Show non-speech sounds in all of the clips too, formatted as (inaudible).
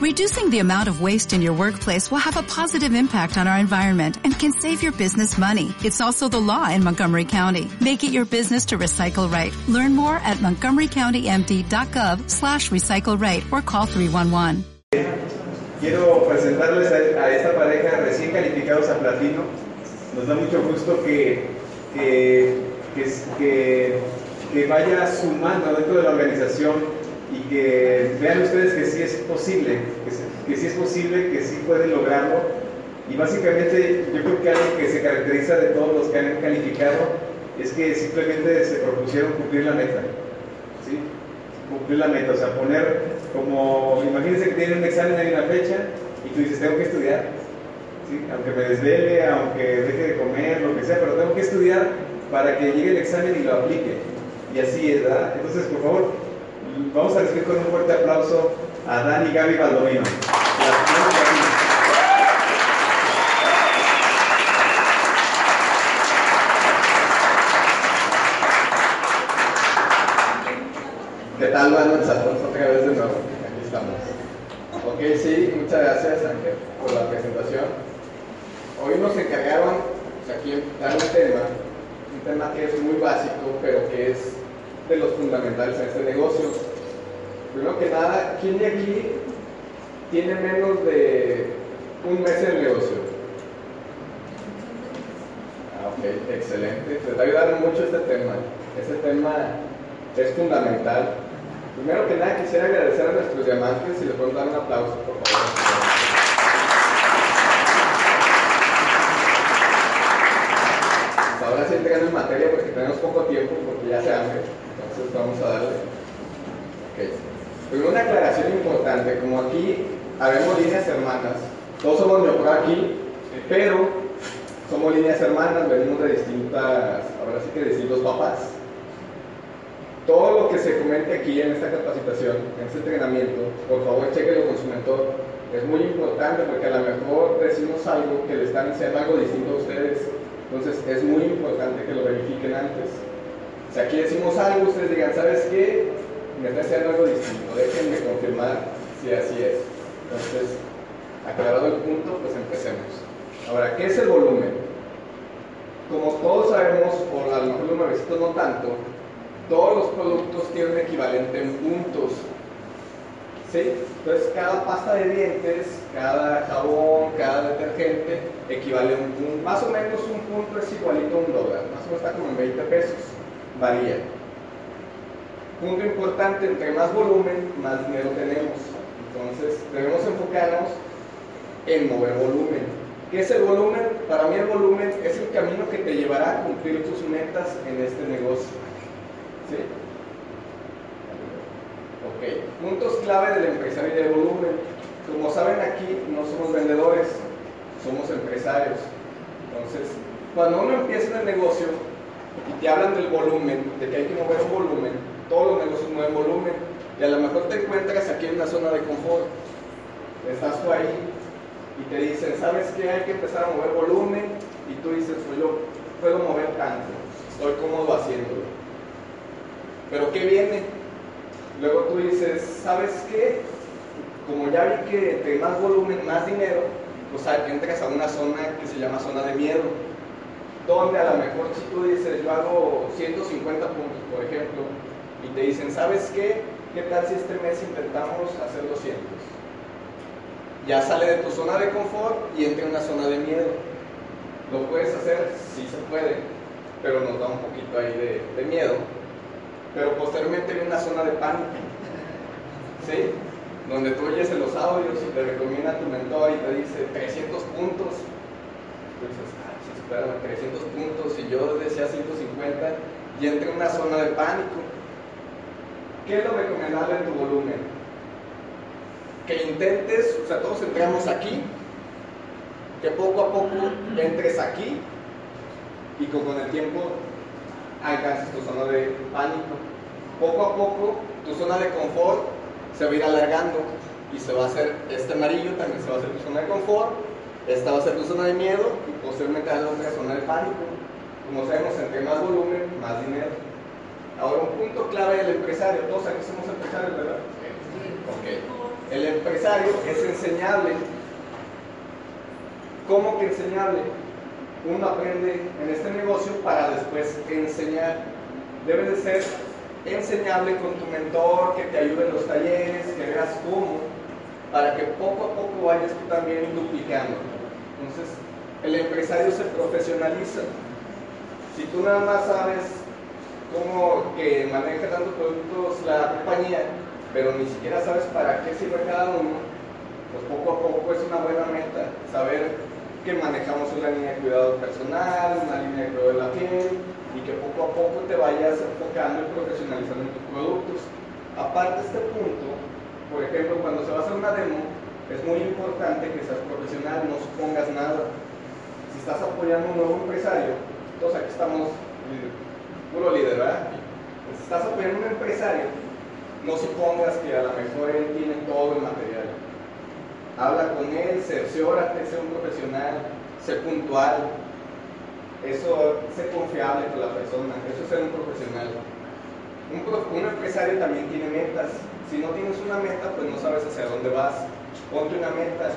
Reducing the amount of waste in your workplace will have a positive impact on our environment and can save your business money. It's also the law in Montgomery County. Make it your business to recycle right. Learn more at montgomerycountymd.gov slash recycle right or call 311. Quiero presentarles a, a esta pareja recién calificados a platino. Nos da mucho gusto que, que, que, que, que vaya sumando dentro de la organización y que vean ustedes que sí es posible, que, sí es posible, que sí pueden lograrlo. Y básicamente yo creo que algo que se caracteriza de todos los que han calificado es que simplemente se propusieron cumplir la meta. ¿sí? Cumplir la meta, o sea, poner como, imagínense que tienen un examen en una fecha y tú dices, tengo que estudiar. ¿sí? Aunque me desvele, aunque deje de comer, lo que sea, pero tengo que estudiar para que llegue el examen y lo aplique. Y así es, ¿verdad? Entonces, por favor, Vamos a recibir con un fuerte aplauso a Dani Gaby Baldomino. ¿Qué tal, Manuel Alfonso? Otra vez de nuevo. Aquí estamos. Ok, sí, muchas gracias, Ángel, por la presentación. Hoy nos encargaron, aquí, dar un tema, un tema que es muy básico, pero que es de los fundamentales en este negocio. Que nada, ¿quién de aquí tiene menos de un mes en el negocio? Ah, ok, excelente. Te va a ayudar mucho este tema. Este tema es fundamental. Primero que nada, quisiera agradecer a nuestros diamantes y les puedo dar un aplauso, por favor. Pues ahora sí entrando en materia porque tenemos poco tiempo, porque ya se hambre vamos a darle. Okay. Pero una aclaración importante, como aquí habemos líneas hermanas, todos somos por aquí, pero somos líneas hermanas, venimos de distintas, ahora sí que de distintos papás. Todo lo que se comente aquí en esta capacitación, en este entrenamiento, por favor chequenlo con su mentor. Es muy importante porque a lo mejor decimos algo que le están diciendo algo distinto a ustedes. Entonces es muy importante que lo verifiquen antes. Si aquí decimos algo, ustedes digan, ¿sabes qué? Me está haciendo algo distinto, déjenme confirmar si así es. Entonces, aclarado el punto, pues empecemos. Ahora, ¿qué es el volumen? Como todos sabemos, o a lo mejor los nuevecitos no tanto, todos los productos tienen equivalente en puntos. ¿Sí? Entonces, cada pasta de dientes, cada jabón, cada detergente equivale a un punto. Más o menos un punto es igualito a un dólar. Más o menos está como en 20 pesos varía. Punto importante, entre más volumen, más dinero tenemos. Entonces, debemos enfocarnos en mover volumen. ¿Qué es el volumen? Para mí el volumen es el camino que te llevará a cumplir tus metas en este negocio. ¿Sí? Ok, puntos clave del empresario de volumen. Como saben aquí, no somos vendedores, somos empresarios. Entonces, cuando uno empieza en el negocio, y te hablan del volumen, de que hay que mover un volumen, todos los negocios mueven volumen, y a lo mejor te encuentras aquí en una zona de confort, estás tú ahí y te dicen, ¿sabes qué? Hay que empezar a mover volumen, y tú dices, pues yo puedo mover tanto, estoy cómodo haciéndolo. Pero ¿qué viene? Luego tú dices, ¿sabes qué? Como ya vi que entre más volumen, más dinero, pues entras a una zona que se llama zona de miedo donde a lo mejor si tú dices, yo hago 150 puntos, por ejemplo, y te dicen, ¿sabes qué? ¿Qué tal si este mes intentamos hacer 200? Ya sale de tu zona de confort y entra en una zona de miedo. ¿Lo puedes hacer? Sí se puede, pero nos da un poquito ahí de, de miedo. Pero posteriormente viene una zona de pánico. ¿Sí? Donde tú oyes en los audios y te recomienda tu mentor y te dice 300 puntos. Entonces, 300 puntos y yo decía 150 y entré en una zona de pánico. ¿Qué es lo recomendable en tu volumen? Que intentes, o sea, todos entramos aquí, que poco a poco entres aquí y con el tiempo alcances tu zona de pánico. Poco a poco tu zona de confort se va a ir alargando y se va a hacer este amarillo, también se va a hacer tu zona de confort esta va a ser tu zona de miedo y posiblemente la otra zona de pánico. Como sabemos, entre más volumen, más dinero. Ahora, un punto clave del empresario. Todos aquí somos empresarios, ¿verdad? Ok. El empresario es enseñable. ¿Cómo que enseñable? Uno aprende en este negocio para después enseñar. Debe de ser enseñable con tu mentor, que te ayude en los talleres, que veas cómo, para que poco a poco vayas tú también duplicando. Entonces, el empresario se profesionaliza. Si tú nada más sabes cómo que maneja tantos productos la compañía, pero ni siquiera sabes para qué sirve cada uno, pues poco a poco es una buena meta saber que manejamos una línea de cuidado personal, una línea de cuidado de la piel y que poco a poco te vayas enfocando y profesionalizando en tus productos. Aparte de este punto, por ejemplo, cuando se va a hacer una demo, es muy importante que seas profesional, no supongas nada. Si estás apoyando a un nuevo empresario, entonces aquí estamos eh, puro líder, ¿verdad? Si estás apoyando a un empresario, no supongas que a lo mejor él tiene todo el material. Habla con él, cerciórate, sé un profesional, sé puntual. Eso, sé confiable con la persona, eso es ser un profesional. Un, empresario también tiene metas. Si no tienes una meta, pues no sabes hacia dónde vas. Ponte una meta.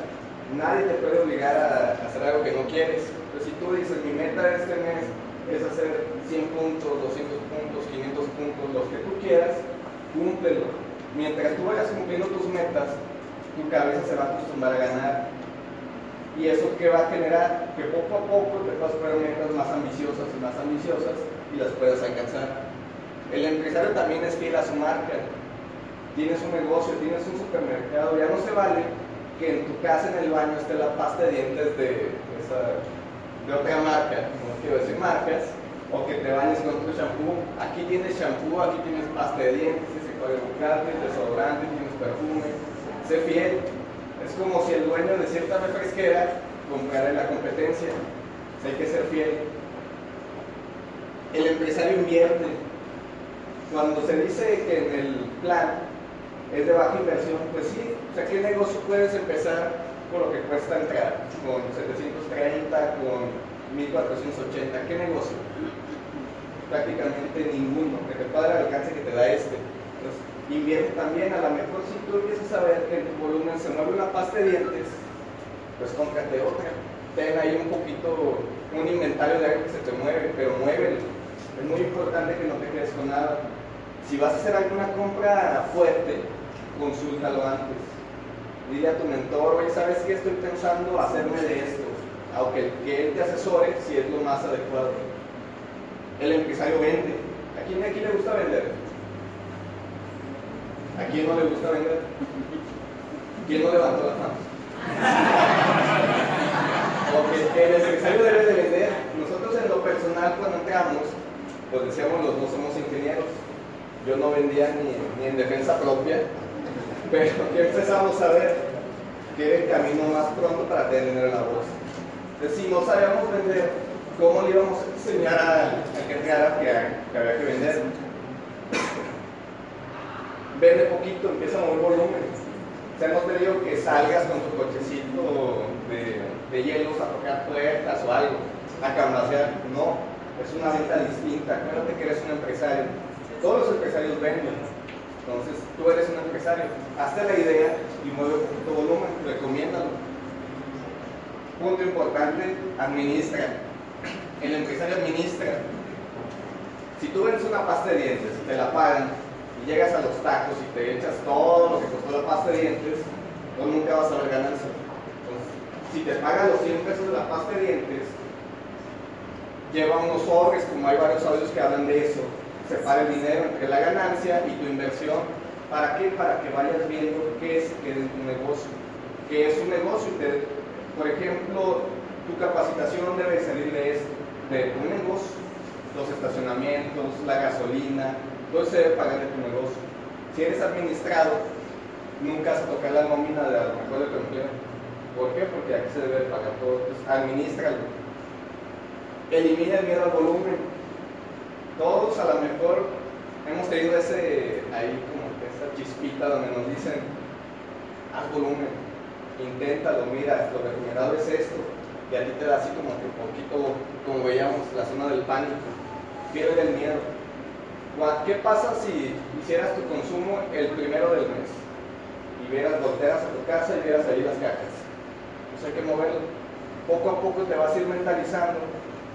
Nadie te puede obligar a hacer algo que no quieres. Pues si tú dices, mi meta este mes es hacer 100 puntos, 200 puntos, 500 puntos, los que tú quieras, cúmplelo. Mientras tú vayas cumpliendo tus metas, tu cabeza se va a acostumbrar a ganar. Y eso que va a generar que poco a poco te vas a poner metas más ambiciosas y más ambiciosas y las puedas alcanzar. El empresario también es fiel a su marca. Tienes un negocio, tienes un supermercado, ya no se vale que en tu casa en el baño esté la pasta de dientes de, esa, de otra marca, no quiero decir marcas, o que te bañes con otro shampoo. Aquí tienes shampoo, aquí tienes pasta de dientes, ese desodorante, tienes perfume. Sé fiel. Es como si el dueño de cierta refresquera comprara la competencia. hay que ser fiel. El empresario invierte. Cuando se dice que en el plan es de baja inversión, pues sí, o sea, ¿qué negocio puedes empezar con lo que cuesta entrar? Con 730, con 1480, ¿qué negocio? prácticamente ninguno, que te pueda el alcance que te da este. Entonces, invierte también, a lo mejor si tú empiezas a ver que en tu volumen se mueve una pasta de dientes, pues cómprate otra. Ten ahí un poquito, un inventario de algo que se te mueve, pero muévelo. Es muy importante que no te quedes con nada. Si vas a hacer alguna compra fuerte, consúltalo antes. Dile a tu mentor, oye, ¿sabes qué? Estoy pensando hacerme de esto. Aunque que él te asesore si es lo más adecuado el empresario vende. ¿A quién aquí le gusta vender? ¿A quién no le gusta vender? ¿Quién no levantó las manos? (laughs) Porque el empresario debe de vender. Nosotros en lo personal cuando entramos, pues decíamos los dos somos ingenieros. Yo no vendía ni, ni en defensa propia, pero que empezamos a ver que era el camino más pronto para tener la bolsa. Entonces, si no sabíamos vender, ¿cómo le íbamos a enseñar al, que entrara que, que había que vender? Vende poquito, empieza a mover volumen. O hemos pedido que salgas con tu cochecito de, de hielos a tocar puertas o algo, a cambasear. No, es una venta distinta. Acuérdate que eres un empresario. Todos los empresarios venden. Entonces, tú eres un empresario. Hazte la idea y mueve poquito volumen. Recomiéndalo. Punto importante, administra el empresario administra. Si tú vendes una pasta de dientes, te la pagan y llegas a los tacos y te echas todo lo que costó la pasta de dientes, pues nunca vas a ver ganancia. Entonces, si te pagan los 100 pesos de la pasta de dientes, lleva unos sobres, como hay varios audios que hablan de eso, separa el dinero entre la ganancia y tu inversión. ¿Para qué? Para que vayas viendo qué es, qué tu negocio. ¿Qué es un negocio? por ejemplo, tu capacitación debe salir de esto de un negocio, los estacionamientos, la gasolina, todo se debe pagar de tu negocio. Si eres administrado, nunca vas a tocar la nómina de a lo mejor de tu empleo. ¿Por qué? Porque aquí se debe pagar todo. Entonces, administralo. Elimina el miedo al volumen. Todos a lo mejor hemos tenido ese, ahí como esa chispita donde nos dicen, haz volumen, inténtalo, mira, lo recomendado es esto y a ti te da así como que un poquito, como veíamos, la zona del pánico, pierde el miedo. ¿Qué pasa si hicieras tu consumo el primero del mes? y vieras, volteas a tu casa y vieras ahí las cajas. Pues hay que moverlo. Poco a poco te vas a ir mentalizando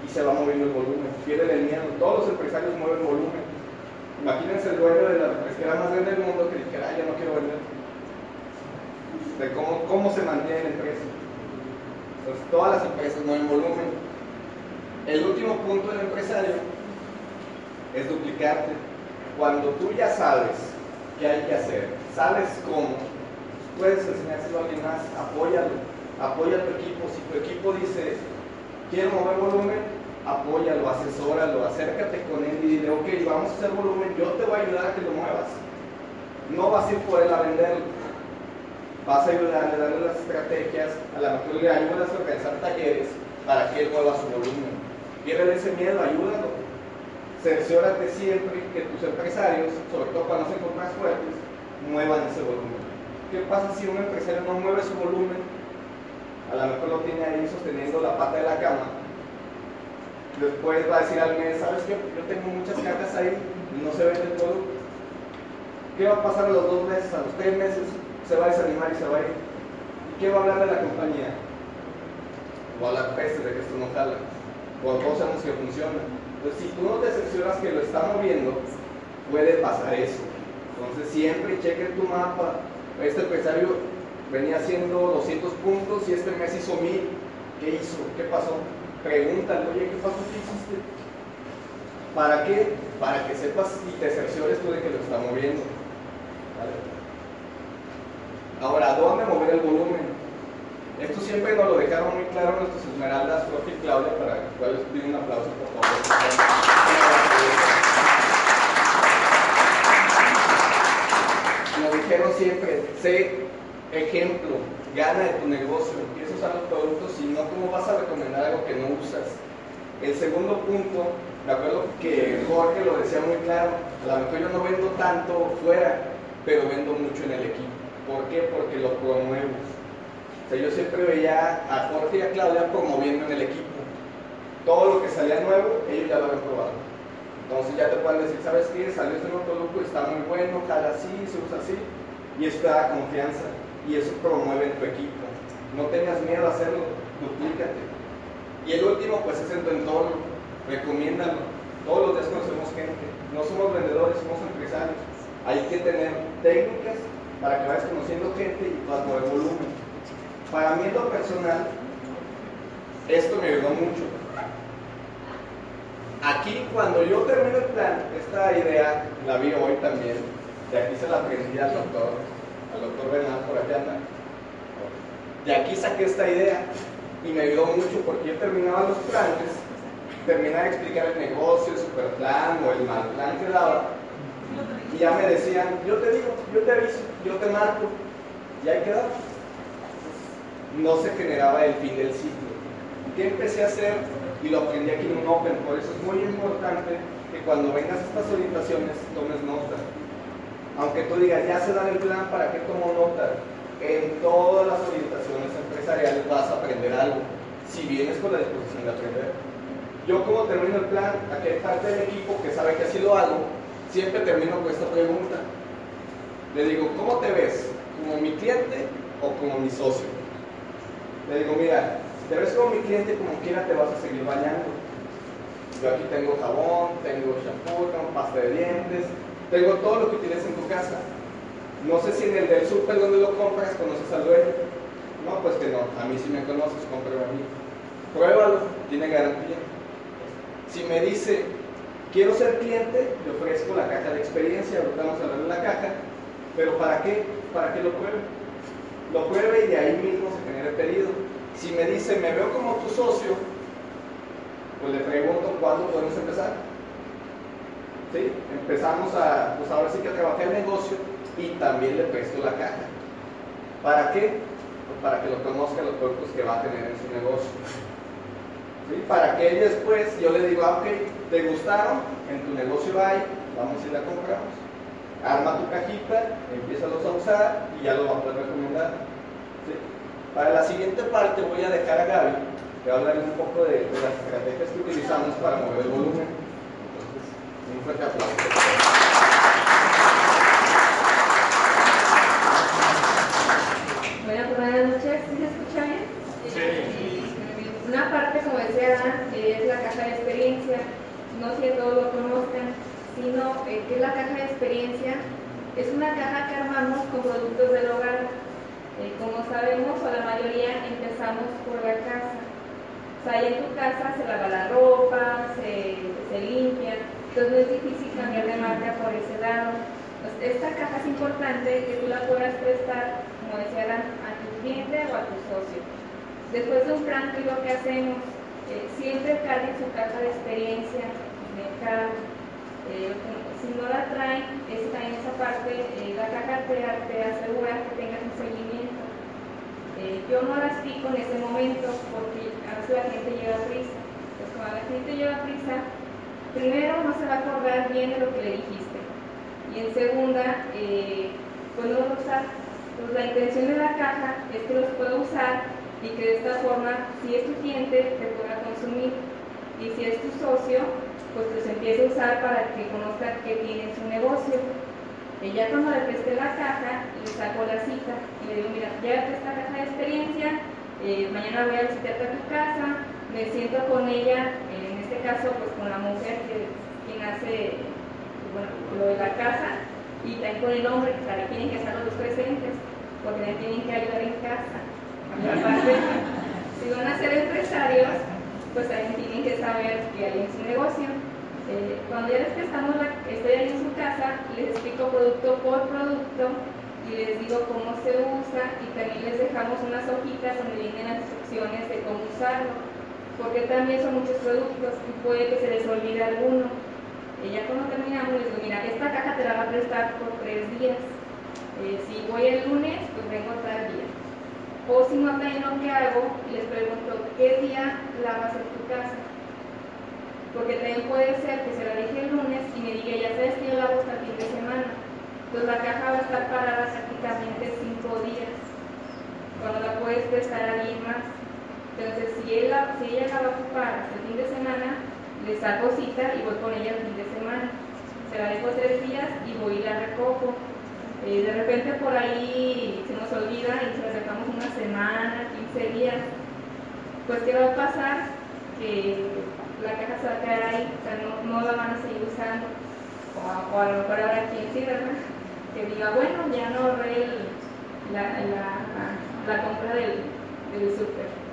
y se va moviendo el volumen. Pierden el miedo. Todos los empresarios mueven volumen. Imagínense el dueño de la refresquera más grande del mundo que dijera, yo no quiero vender. De cómo, cómo se mantiene la empresa. Entonces, todas las empresas mueven volumen. El último punto del empresario es duplicarte. Cuando tú ya sabes qué hay que hacer, sabes cómo, puedes enseñárselo a alguien más, apóyalo, apoya a tu equipo. Si tu equipo dice, quiero mover volumen, apóyalo, asesóralo, acércate con él y dile, ok, vamos a hacer volumen, yo te voy a ayudar a que lo muevas. No vas a ir por él a venderlo. Vas a ayudarle, darle las estrategias, a la mejor le ayudas a organizar talleres para que él mueva su volumen. Pierde ese miedo, ayúdalo. Cerciórate siempre que tus empresarios, sobre todo cuando se más fuertes, muevan ese volumen. ¿Qué pasa si un empresario no mueve su volumen? A lo mejor lo tiene ahí sosteniendo la pata de la cama Después va a decir al mes, ¿sabes qué? Yo tengo muchas cartas ahí no se vende el producto. ¿Qué va a pasar a los dos meses, a los tres meses? Se va a desanimar y se va a ir. ¿Y qué va a hablar de la compañía? O a la peste de que esto no jala. O a cosas que funciona. Entonces, si tú no te cercioras que lo está moviendo, puede pasar eso. Entonces, siempre cheque tu mapa. Este empresario venía haciendo 200 puntos y este mes hizo 1000. ¿Qué hizo? ¿Qué pasó? pregúntale, oye, ¿qué pasó? ¿Qué hiciste? ¿Para qué? Para que sepas y te cerciores tú de que lo está moviendo. Ahora, ¿dónde mover el volumen? Esto siempre nos lo dejaron muy claro nuestros esmeraldas, profe y Claudia, para que cuales pido un aplauso, por favor. Nos dijeron siempre, sé ejemplo, gana de tu negocio, empieza a usar los productos y no cómo vas a recomendar algo que no usas. El segundo punto, me acuerdo que Jorge lo decía muy claro, a lo mejor yo no vendo tanto fuera, pero vendo mucho en el equipo. ¿Por qué? Porque lo promuevo. O sea, yo siempre veía a Jorge y a Claudia promoviendo en el equipo. Todo lo que salía nuevo, ellos ya lo habían probado. Entonces ya te pueden decir, ¿sabes qué? Salió este nuevo producto, está muy bueno, jala así, se usa así. Y te da confianza y eso promueve tu equipo. No tengas miedo a hacerlo, duplícate. Y el último, pues es en tu entorno, recomiéndalo. Todos los días conocemos gente, no somos vendedores, somos empresarios. Hay que tener técnicas para que vayas conociendo gente y puedas mover volumen. Para mí en lo personal, esto me ayudó mucho. Aquí cuando yo termino el plan, esta idea la vi hoy también, de aquí se la aprendí al doctor al doctor allá anda. De aquí saqué esta idea y me ayudó mucho porque yo terminaba los planes, terminaba de explicar el negocio, el super plan o el mal plan que daba. Y ya me decían, yo te digo, yo te aviso, yo te marco, y ahí quedaba. No se generaba el fin del ciclo. ¿Qué empecé a hacer? Y lo aprendí aquí en un Open, por eso es muy importante que cuando vengas a estas orientaciones tomes nota aunque tú digas, ya se da el plan, ¿para qué tomo nota? En todas las orientaciones empresariales vas a aprender algo, si vienes con la disposición de aprender. Yo como termino el plan, aquí hay parte del equipo que sabe que así lo hago, siempre termino con esta pregunta. Le digo, ¿cómo te ves? ¿Como mi cliente o como mi socio? Le digo, mira, te ves como mi cliente, como quiera te vas a seguir bañando. Yo aquí tengo jabón, tengo shampoo, tengo pasta de dientes, tengo todo lo que tienes en tu casa. No sé si en el del súper donde lo compras conoces al dueño. No, pues que no. A mí sí me conoces, cómprame a mí. Pruébalo, tiene garantía. Si me dice, quiero ser cliente, le ofrezco la caja de experiencia, ahorita vamos a hablar de la caja. Pero ¿para qué? Para que lo pruebe. Lo pruebe y de ahí mismo se genera el pedido. Si me dice, me veo como tu socio, pues le pregunto cuándo podemos empezar. Empezamos a, pues ahora sí que a trabajar el negocio y también le presto la caja. ¿Para qué? Pues para que lo conozca los productos que va a tener en su negocio. ¿Sí? Para que después yo le digo, ah, ok, ¿te gustaron? En tu negocio hay, vamos a ir a compramos. Arma tu cajita, empieza a usar y ya lo vamos a recomendar. ¿sí? Para la siguiente parte voy a dejar a Gaby que va hablar un poco de las estrategias que utilizamos para mover el volumen. Un fuerte aplauso. Pues, buenas noches. ¿Sí se escucha bien? Sí. Una parte, como decía es la caja de experiencia. No sé si todos lo conozcan, sino eh, que es la caja de experiencia. Es una caja que armamos con productos del hogar. Eh, como sabemos, o la mayoría empezamos por la casa. O sea, ahí en tu casa se lava la ropa, se limpia, entonces es difícil cambiar de marca por ese lado. esta caja es importante que tú la puedas prestar, como decía, a tu cliente o a tu socio. Después de un plan, ¿qué es lo que hacemos? Eh, siempre carguen su caja de experiencia de eh, si no la traen, está en esa parte, eh, la caja te, te, asegura que tengas un seguimiento. yo no las pico en ese momento porque a veces la gente lleva prisa. Pues cuando la gente lleva prisa, primero no se va a acordar bien de lo que le dijiste. Y en segunda, pues no usar. Pues la intención de la caja es que los pueda usar y que de esta forma, si es tu cliente, te pueda consumir y si es tu socio, pues los empiece a usar para que conozca que tiene su negocio. Ya cuando le presté la caja, le saco la cita y le digo, mira, ya esta caja de experiencia, eh, mañana voy a visitarte a tu casa, me siento con ella, en este caso pues con la mujer que quien hace bueno, lo de la casa y también con el hombre, que sabe, tienen que estar los dos presentes, porque me tienen que ayudar en casa si van a ser empresarios, pues también tienen que saber que hay en su negocio. Eh, cuando ya les prestamos la, estoy en su casa, les explico producto por producto y les digo cómo se usa y también les dejamos unas hojitas donde vienen las instrucciones de cómo usarlo, porque también son muchos productos y puede que se les olvide alguno. Ya cuando terminamos les digo, mira, esta caja te la va a prestar por tres días. Eh, si voy el lunes, pues vengo tal día. O si no también lo que hago, les pregunto, ¿qué día lavas en tu casa? Porque también puede ser que se la dije el lunes y me diga, ya sabes que yo lavo hasta el fin de semana. Entonces la caja va a estar parada prácticamente cinco días, cuando la puedes prestar a alguien más. Entonces, si, ella, si ella la va a ocupar el fin de semana, le saco cita y voy con ella el fin de semana. Se la dejo tres días y voy y la recojo eh, de repente por ahí se nos olvida y se acercamos una semana, 15 días, pues ¿qué va a pasar? Que la caja se va a quedar ahí, o sea, no, la van a seguir usando. O a, lo mejor ahora quien sí, ¿verdad? Que diga, bueno, ya no ahorré la, la, compra del, del súper.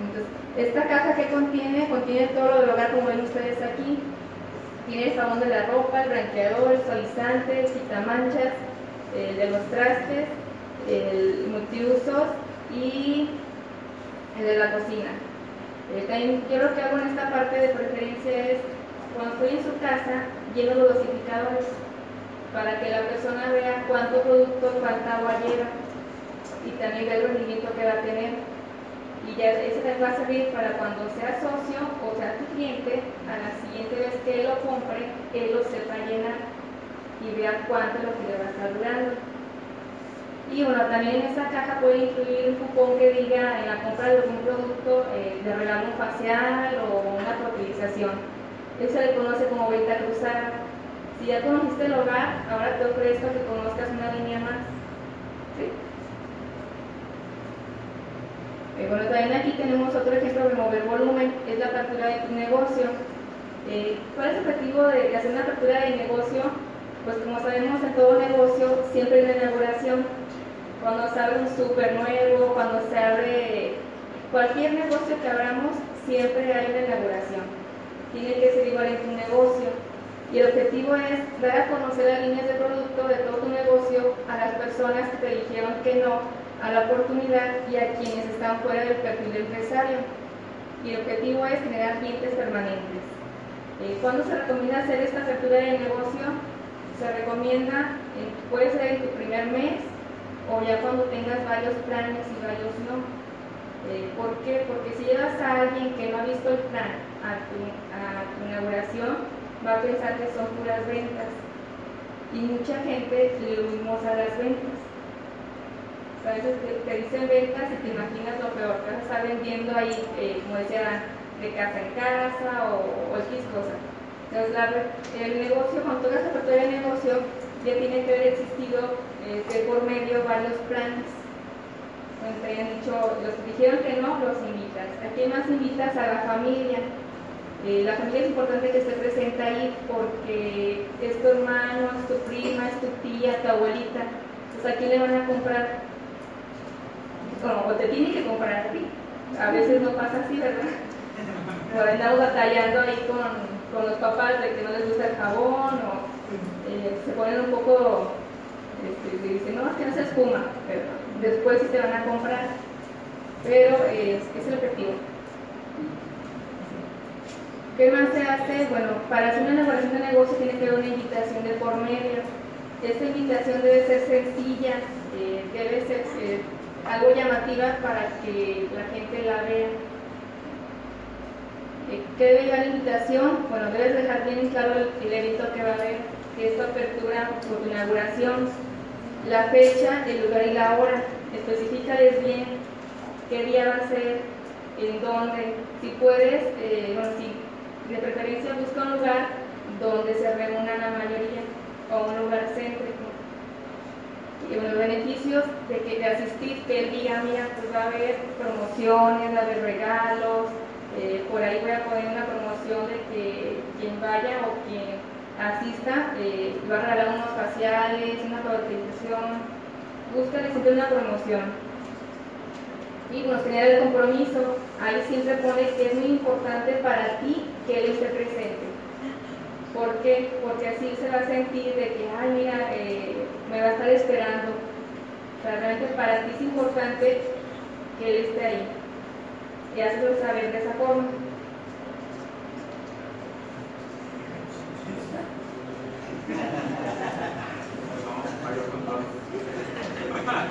Entonces, esta caja que contiene, contiene todo lo del hogar como ven ustedes aquí. Tiene el jabón de la ropa, el blanqueador, el suavizante, el quitamanchas, el de los trastes, el multiusos y el de la cocina. Eh, también yo lo que hago en esta parte de preferencia es, cuando estoy en su casa, lleno los dosificadores para que la persona vea cuánto producto, cuánta agua lleva y también vea el rendimiento que va a tener. Y ya eso les va a servir para cuando sea socio o sea tu cliente, a la siguiente vez que él lo compre, él lo sepa llenar y vean cuánto es lo que le va a estar durando. Y bueno, también en esta caja puede incluir un cupón que diga en la compra de algún producto eh, de regalo facial o una fertilización. Eso se le conoce como venta cruzada. Si ya conociste el hogar, ahora te ofrezco que conozcas una línea más. ¿Sí? Eh, bueno, también aquí tenemos otro ejemplo de mover volumen, es la apertura de tu negocio. Eh, ¿Cuál es el objetivo de hacer una apertura de negocio? Pues como sabemos en todo negocio siempre hay una inauguración. Cuando se abre un súper nuevo, cuando se abre cualquier negocio que abramos, siempre hay una inauguración. Tiene que ser igual en tu negocio. Y el objetivo es dar a conocer las líneas de producto de todo tu negocio a las personas que te dijeron que no a la oportunidad y a quienes están fuera del perfil de empresario. Y el objetivo es generar clientes permanentes. Eh, ¿Cuándo se recomienda hacer esta apertura de negocio? se recomienda, eh, puede ser en tu primer mes o ya cuando tengas varios planes y varios no. Eh, ¿Por qué? Porque si llevas a alguien que no ha visto el plan a tu, inauguración, va a pensar que son puras ventas. Y mucha gente le huimos a las ventas. A veces te, dicen ventas y te imaginas lo peor, que vas a estar vendiendo ahí, eh, como decía, de casa en casa o, o X cosa. Entonces, el negocio, cuando tú hagas apertura de negocio, ya tiene que haber existido este, por medio varios planes. Bueno, te habían dicho, los que dijeron que no, los invitas. ¿A quién más invitas? A la familia. Eh, la familia es importante que esté presente ahí porque es tu hermano, es tu prima, es tu tía, tu abuelita. Pues a quién le van a comprar. Bueno, o te tiene que comprar a ti. A veces no pasa así, ¿verdad? Por andamos batallando ahí con, con los papás de que no les gusta el jabón o eh, se ponen un poco, este, dicen, no, es que no se espuma, pero después sí te van a comprar. Pero eh, es el objetivo. ¿Qué más se hace? Bueno, para hacer una elaboración de negocio tiene que haber una invitación de por medio. Esta invitación debe ser sencilla, eh, debe ser eh, algo llamativa para que la gente la vea. Eh, ¿Qué debe la invitación? Bueno, debes dejar bien claro el, evento que va a haber, que es tu apertura o tu inauguración, la fecha, el lugar y la hora. Especificales bien qué día va a ser, en dónde. Si puedes, bueno, si de preferencia busca un lugar donde se reúnan la mayoría o un lugar céntrico. Y los beneficios de, que, de asistir, que él diga, mira, pues va a haber promociones, va a haber regalos, eh, por ahí voy a poner una promoción de que quien vaya o quien asista eh, va a regalar unos faciales, una autorización, búscale siempre una promoción y bueno, tener el compromiso, ahí siempre pone que es muy importante para ti que él esté presente. ¿Por qué? Porque así se va a sentir de que, ay, mira, eh, me va a estar esperando. realmente para ti es importante que él esté ahí. Y hazlo saber de esa forma.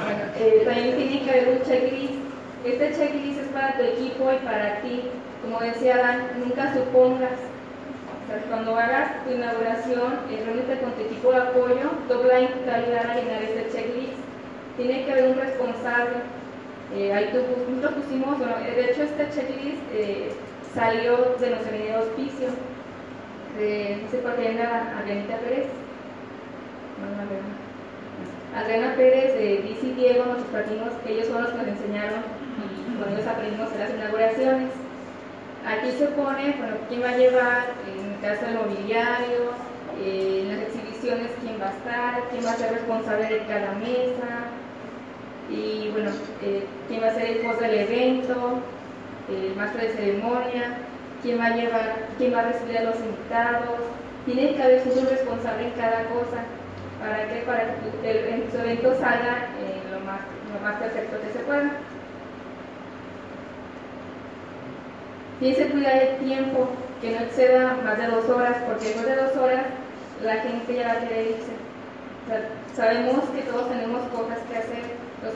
Bueno, eh, también tiene que haber un checklist este checklist es para tu equipo y para ti. Como decía Dan, nunca supongas. Cuando hagas tu inauguración, reúnete con tu equipo de apoyo. Topline te va a a llenar este checklist. Tiene que haber un responsable. Eh, ahí tú, nosotros pusimos, bueno, de hecho este checklist eh, salió de nuestro de auspicio. No sé por qué era Adrianita Pérez. Adriana Pérez, eh, Dice y Diego, nuestros patinos, ellos son los que nos enseñaron con ellos aprendimos en las inauguraciones. Aquí se pone, bueno, quién va a llevar, en el caso del mobiliario, eh, en las exhibiciones quién va a estar, quién va a ser responsable de cada mesa, y bueno, eh, quién va a ser el post del evento, el maestro de ceremonia, quién va a llevar, quién va a recibir a los invitados, tiene que haber un responsable en cada cosa, para que para que el, evento salga lo, más, lo más perfecto que se pueda. Tienes que cuidar el tiempo, que no exceda más de dos horas, porque después de dos horas la gente ya va a querer irse. sabemos que todos tenemos cosas que hacer.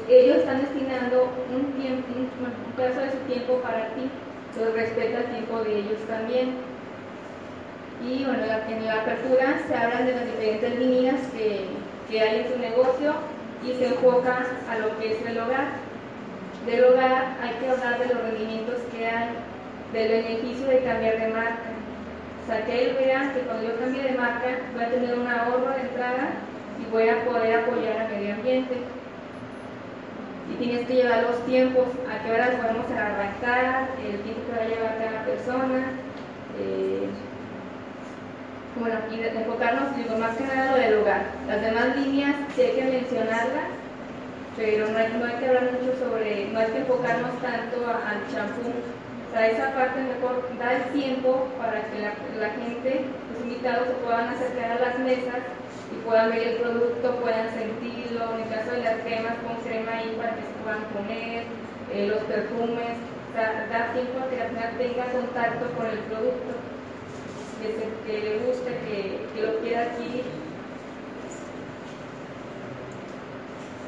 ellos están destinando un, tiempo, un, pedazo de su tiempo para ti. Entonces respeta el tiempo de ellos también. Y bueno, en la apertura se hablan de las diferentes líneas que, que hay en su negocio y se enfoca a lo que es el hogar. Del hogar hay que hablar de los rendimientos que hay del beneficio de cambiar de marca. O sea, que cuando yo cambie de marca voy a tener un ahorro de entrada y voy a poder apoyar al medio ambiente. Y tienes que llevar los tiempos, a qué horas podemos arrancar, el tiempo que va a llevar cada persona. Eh, bueno, y enfocarnos, digo, más que nada lo del lugar. Las demás líneas sí hay que mencionarlas, pero no hay, no hay que hablar mucho sobre, no hay que enfocarnos tanto al champú sea, esa parte mejor da el tiempo para que la, gente, los invitados se puedan acercar a las mesas y puedan ver el producto, puedan sentirlo, en el caso de las cremas con crema ahí para que se puedan poner, eh, los perfumes, o da tiempo a que la persona tenga contacto con el producto, que, le guste, que, lo quiera adquirir.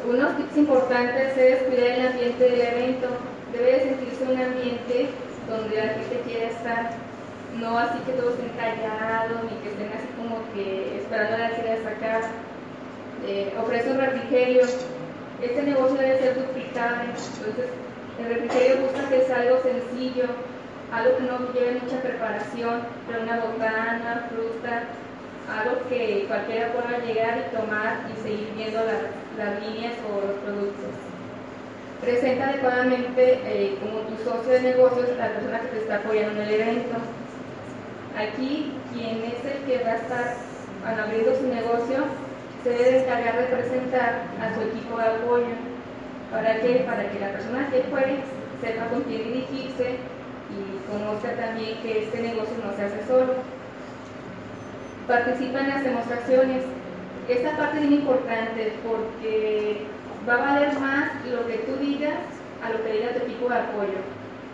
Unos tips importantes es cuidar el ambiente del evento. Debe sentirse un ambiente donde la gente quiere estar, no así que todos estén callados ni que estén así como que esperando la de sacar. Eh, ofrece un refrigerio. Este negocio debe ser duplicable, entonces el refrigerio busca que sea algo sencillo, algo que no lleve mucha preparación, pero una botana, fruta, algo que cualquiera pueda llegar y tomar y seguir viendo las líneas o los productos. Presenta adecuadamente eh, como tu socio de negocios a la persona que te está apoyando en el evento. Aquí, quien es el que va a estar abriendo su negocio, se debe encargar de presentar a su equipo de apoyo. ¿Para qué? Para que la persona que fue sepa con quién dirigirse y conozca también que este negocio no se hace solo. Participa en las demostraciones. Esta parte es importante porque va a valer más lo que tú digas a lo que diga tu equipo de apoyo.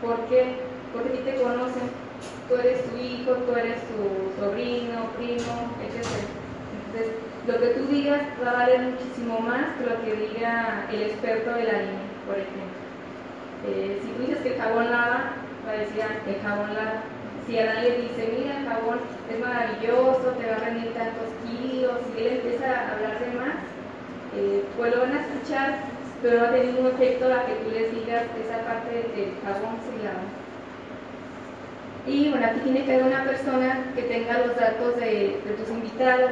¿Por qué? Porque a ti te conocen. Tú eres tu hijo, tú eres tu sobrino, primo, etc. Entonces, lo que tú digas va a valer muchísimo más que lo que diga el experto de la línea, por ejemplo. Eh, si tú dices que el jabón lava, va a decir ah, que el jabón lava. Si a nadie dice, mira, el jabón es maravilloso, te va a rendir tantos kilos, y él empieza a hablar de más, eh, pues lo van a escuchar, pero no va a tener ningún efecto a que tú les digas esa parte del jabón se lava. Y bueno, aquí tiene que haber una persona que tenga los datos de, tus invitados,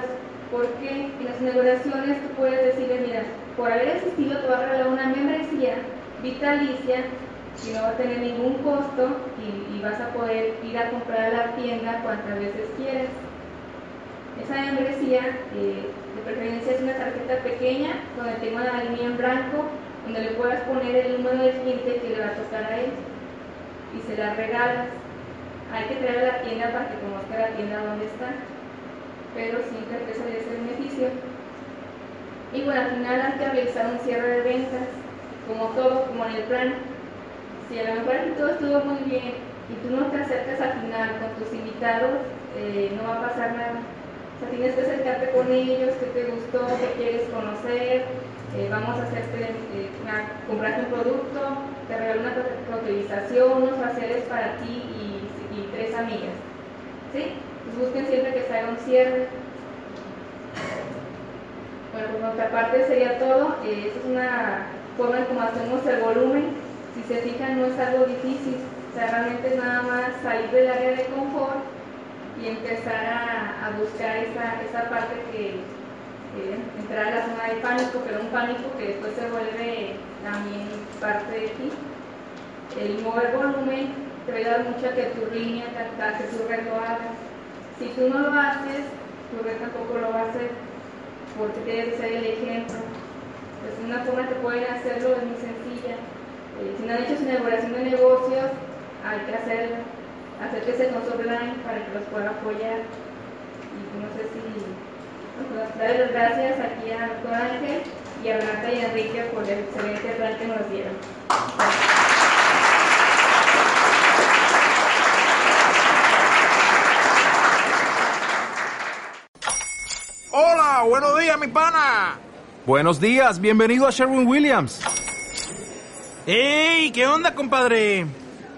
porque en las inauguraciones tú puedes decirle, mira, por haber existido te va a regalar una membresía vitalicia y no va a tener ningún costo y, y, vas a poder ir a comprar a la tienda cuantas veces quieras. Esa membresía eh, de preferencia es una tarjeta pequeña donde tengo la línea en blanco, donde le puedas poner el número de cliente que le va a tocar a él y se la regalas. Hay que traer a la tienda para que conozca la tienda donde está, pero siempre que de ese beneficio. Y bueno, al final hay que realizar un cierre de ventas, como todo, como en el plan. Si a lo mejor aquí todo estuvo muy bien y tú no te acercas al final con tus invitados, eh, no va a pasar nada tienes que acercarte con ellos, qué te gustó, qué quieres conocer, eh, vamos a hacerte, eh, comprarte un producto, te regalo una utilización, unos faciales para ti y, tres amigas. ¿Sí? Pues busquen siempre que se haga un cierre. Bueno, por nuestra parte sería todo. Eh, es una forma en cómo hacemos el volumen. Si se fijan, no es algo difícil. O sea, realmente es nada más salir del área de confort y empezar a, buscar esa, esa, parte que entrar a la zona de pánico, pero un pánico que después se vuelve también parte de ti. El mover volumen te va a ayudar mucho a que tu línea, a que tu red lo hagas. Si tú no lo haces, tu red tampoco lo va a hacer, porque tienes que ser el ejemplo. Pues una forma que pueden hacerlo es muy sencilla. Eh, si no han hecho su inauguración de negocios, hay que hacerlo acérquese con su online para que los pueda apoyar. Y no sé si darle las gracias aquí a doctor Ángel y a Renata y a Enrique por el excelente plan que nos dieron. Hola, buenos días, mi pana. Buenos días, bienvenido a Sherwin Williams. ¡Ey! ¿Qué onda, compadre?